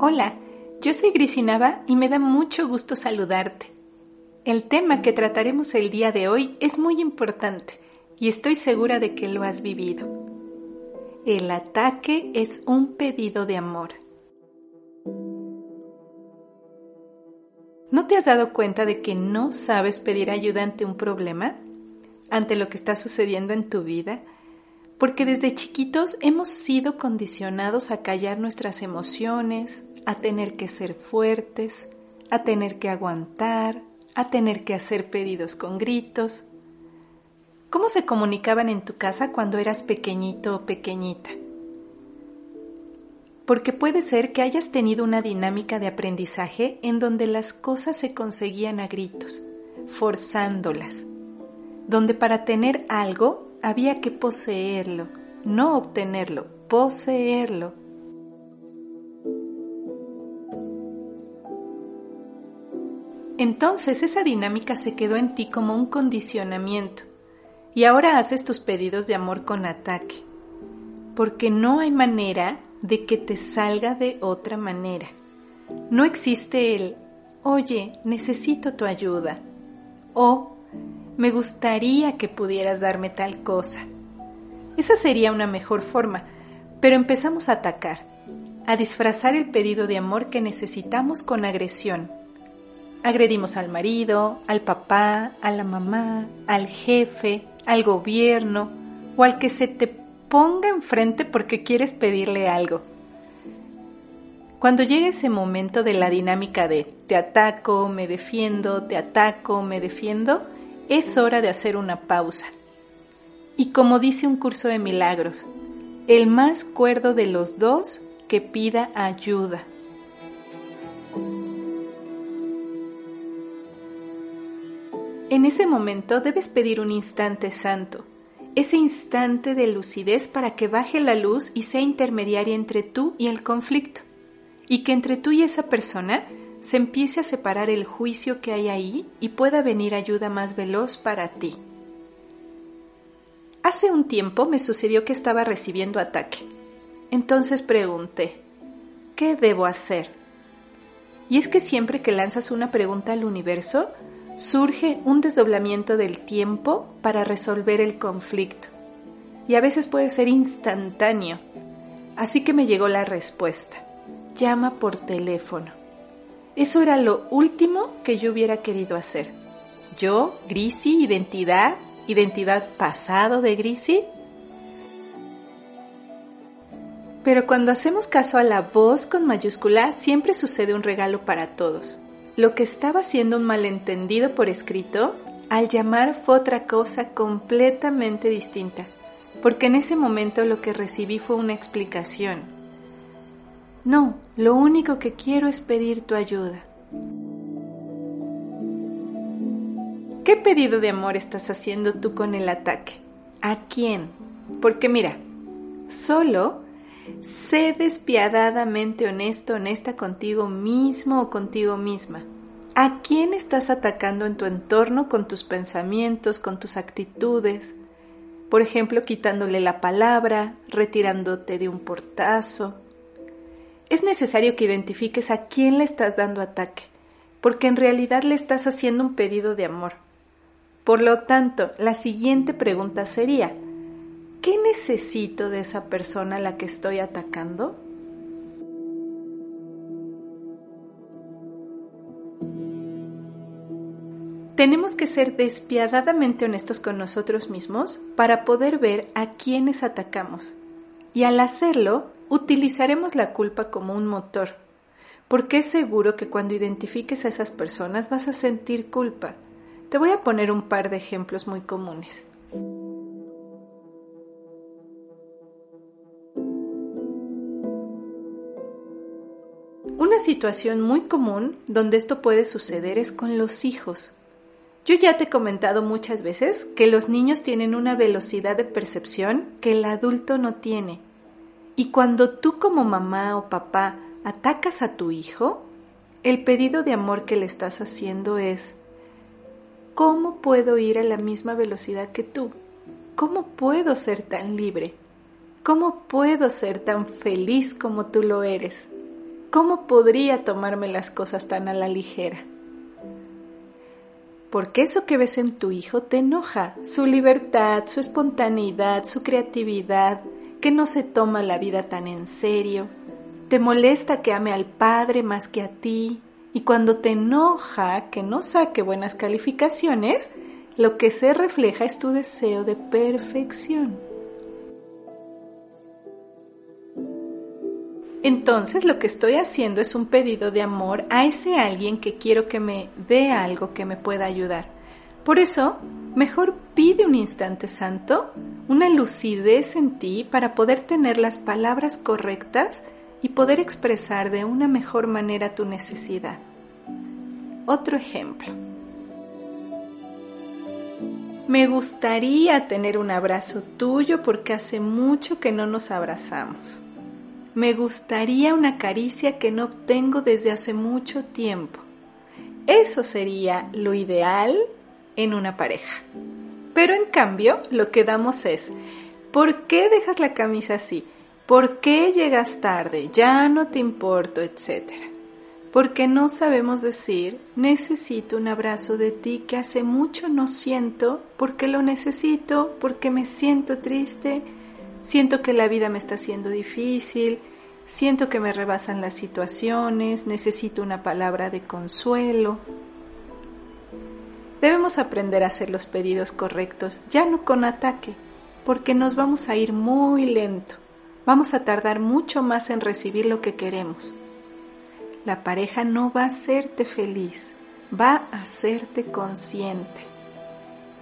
Hola, yo soy Grisinaba y me da mucho gusto saludarte. El tema que trataremos el día de hoy es muy importante y estoy segura de que lo has vivido. El ataque es un pedido de amor. ¿No te has dado cuenta de que no sabes pedir ayuda ante un problema? ¿Ante lo que está sucediendo en tu vida? Porque desde chiquitos hemos sido condicionados a callar nuestras emociones, a tener que ser fuertes, a tener que aguantar, a tener que hacer pedidos con gritos. ¿Cómo se comunicaban en tu casa cuando eras pequeñito o pequeñita? Porque puede ser que hayas tenido una dinámica de aprendizaje en donde las cosas se conseguían a gritos, forzándolas, donde para tener algo había que poseerlo, no obtenerlo, poseerlo. Entonces esa dinámica se quedó en ti como un condicionamiento y ahora haces tus pedidos de amor con ataque, porque no hay manera de que te salga de otra manera. No existe el, oye, necesito tu ayuda o me gustaría que pudieras darme tal cosa. Esa sería una mejor forma, pero empezamos a atacar, a disfrazar el pedido de amor que necesitamos con agresión Agredimos al marido, al papá, a la mamá, al jefe, al gobierno o al que se te ponga enfrente porque quieres pedirle algo. Cuando llega ese momento de la dinámica de te ataco, me defiendo, te ataco, me defiendo, es hora de hacer una pausa. Y como dice un curso de milagros, el más cuerdo de los dos que pida ayuda. En ese momento debes pedir un instante santo, ese instante de lucidez para que baje la luz y sea intermediaria entre tú y el conflicto, y que entre tú y esa persona se empiece a separar el juicio que hay ahí y pueda venir ayuda más veloz para ti. Hace un tiempo me sucedió que estaba recibiendo ataque. Entonces pregunté, ¿qué debo hacer? Y es que siempre que lanzas una pregunta al universo, surge un desdoblamiento del tiempo para resolver el conflicto. Y a veces puede ser instantáneo. Así que me llegó la respuesta. Llama por teléfono. Eso era lo último que yo hubiera querido hacer. Yo, Grisi, identidad, identidad pasado de Grisi. Pero cuando hacemos caso a la voz con mayúscula, siempre sucede un regalo para todos. Lo que estaba siendo un malentendido por escrito, al llamar fue otra cosa completamente distinta, porque en ese momento lo que recibí fue una explicación. No, lo único que quiero es pedir tu ayuda. ¿Qué pedido de amor estás haciendo tú con el ataque? ¿A quién? Porque mira, solo Sé despiadadamente honesto, honesta contigo mismo o contigo misma. ¿A quién estás atacando en tu entorno con tus pensamientos, con tus actitudes? Por ejemplo, quitándole la palabra, retirándote de un portazo. Es necesario que identifiques a quién le estás dando ataque, porque en realidad le estás haciendo un pedido de amor. Por lo tanto, la siguiente pregunta sería, ¿Qué necesito de esa persona a la que estoy atacando? Tenemos que ser despiadadamente honestos con nosotros mismos para poder ver a quiénes atacamos. Y al hacerlo, utilizaremos la culpa como un motor, porque es seguro que cuando identifiques a esas personas vas a sentir culpa. Te voy a poner un par de ejemplos muy comunes. Una situación muy común donde esto puede suceder es con los hijos. Yo ya te he comentado muchas veces que los niños tienen una velocidad de percepción que el adulto no tiene. Y cuando tú como mamá o papá atacas a tu hijo, el pedido de amor que le estás haciendo es, ¿cómo puedo ir a la misma velocidad que tú? ¿Cómo puedo ser tan libre? ¿Cómo puedo ser tan feliz como tú lo eres? ¿Cómo podría tomarme las cosas tan a la ligera? Porque eso que ves en tu hijo te enoja, su libertad, su espontaneidad, su creatividad, que no se toma la vida tan en serio. Te molesta que ame al padre más que a ti. Y cuando te enoja que no saque buenas calificaciones, lo que se refleja es tu deseo de perfección. Entonces lo que estoy haciendo es un pedido de amor a ese alguien que quiero que me dé algo que me pueda ayudar. Por eso, mejor pide un instante santo, una lucidez en ti para poder tener las palabras correctas y poder expresar de una mejor manera tu necesidad. Otro ejemplo. Me gustaría tener un abrazo tuyo porque hace mucho que no nos abrazamos. Me gustaría una caricia que no obtengo desde hace mucho tiempo. Eso sería lo ideal en una pareja. Pero en cambio, lo que damos es, ¿por qué dejas la camisa así? ¿Por qué llegas tarde? Ya no te importo, etcétera. Porque no sabemos decir, necesito un abrazo de ti que hace mucho no siento, porque lo necesito, porque me siento triste, siento que la vida me está haciendo difícil, siento que me rebasan las situaciones, necesito una palabra de consuelo. Debemos aprender a hacer los pedidos correctos, ya no con ataque, porque nos vamos a ir muy lento, vamos a tardar mucho más en recibir lo que queremos. La pareja no va a hacerte feliz, va a hacerte consciente.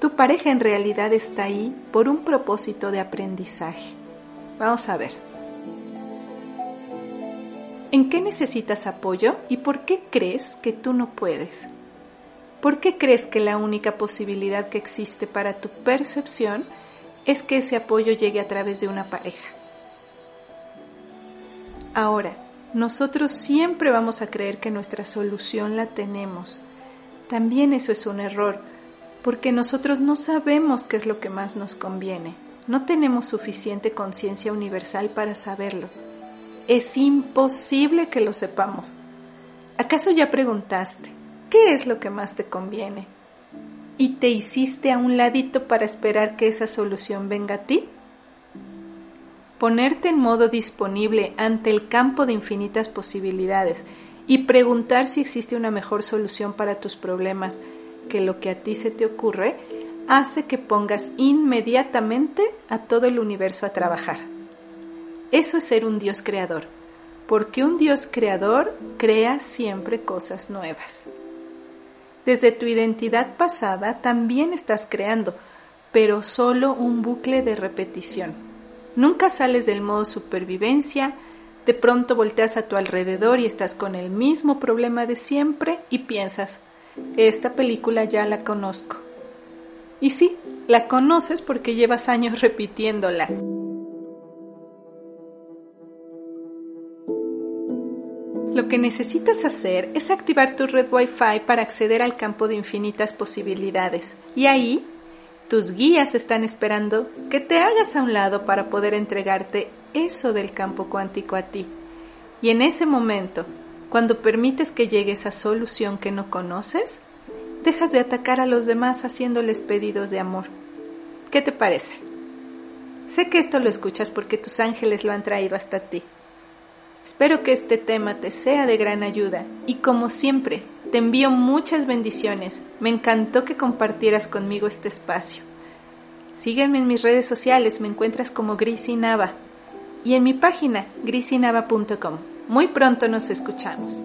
Tu pareja en realidad está ahí por un propósito de aprendizaje. Vamos a ver. ¿En qué necesitas apoyo y por qué crees que tú no puedes? ¿Por qué crees que la única posibilidad que existe para tu percepción es que ese apoyo llegue a través de una pareja? Ahora, nosotros siempre vamos a creer que nuestra solución la tenemos. También eso es un error, porque nosotros no sabemos qué es lo que más nos conviene. No tenemos suficiente conciencia universal para saberlo. Es imposible que lo sepamos. ¿Acaso ya preguntaste qué es lo que más te conviene? ¿Y te hiciste a un ladito para esperar que esa solución venga a ti? Ponerte en modo disponible ante el campo de infinitas posibilidades y preguntar si existe una mejor solución para tus problemas que lo que a ti se te ocurre hace que pongas inmediatamente a todo el universo a trabajar. Eso es ser un Dios creador, porque un Dios creador crea siempre cosas nuevas. Desde tu identidad pasada también estás creando, pero solo un bucle de repetición. Nunca sales del modo supervivencia, de pronto volteas a tu alrededor y estás con el mismo problema de siempre y piensas, esta película ya la conozco. Y sí, la conoces porque llevas años repitiéndola. Lo que necesitas hacer es activar tu red Wi-Fi para acceder al campo de infinitas posibilidades. Y ahí, tus guías están esperando que te hagas a un lado para poder entregarte eso del campo cuántico a ti. Y en ese momento, cuando permites que llegue esa solución que no conoces, dejas de atacar a los demás haciéndoles pedidos de amor. ¿Qué te parece? Sé que esto lo escuchas porque tus ángeles lo han traído hasta ti. Espero que este tema te sea de gran ayuda y como siempre, te envío muchas bendiciones. Me encantó que compartieras conmigo este espacio. Sígueme en mis redes sociales, me encuentras como Grisinava y en mi página grisinava.com. Muy pronto nos escuchamos.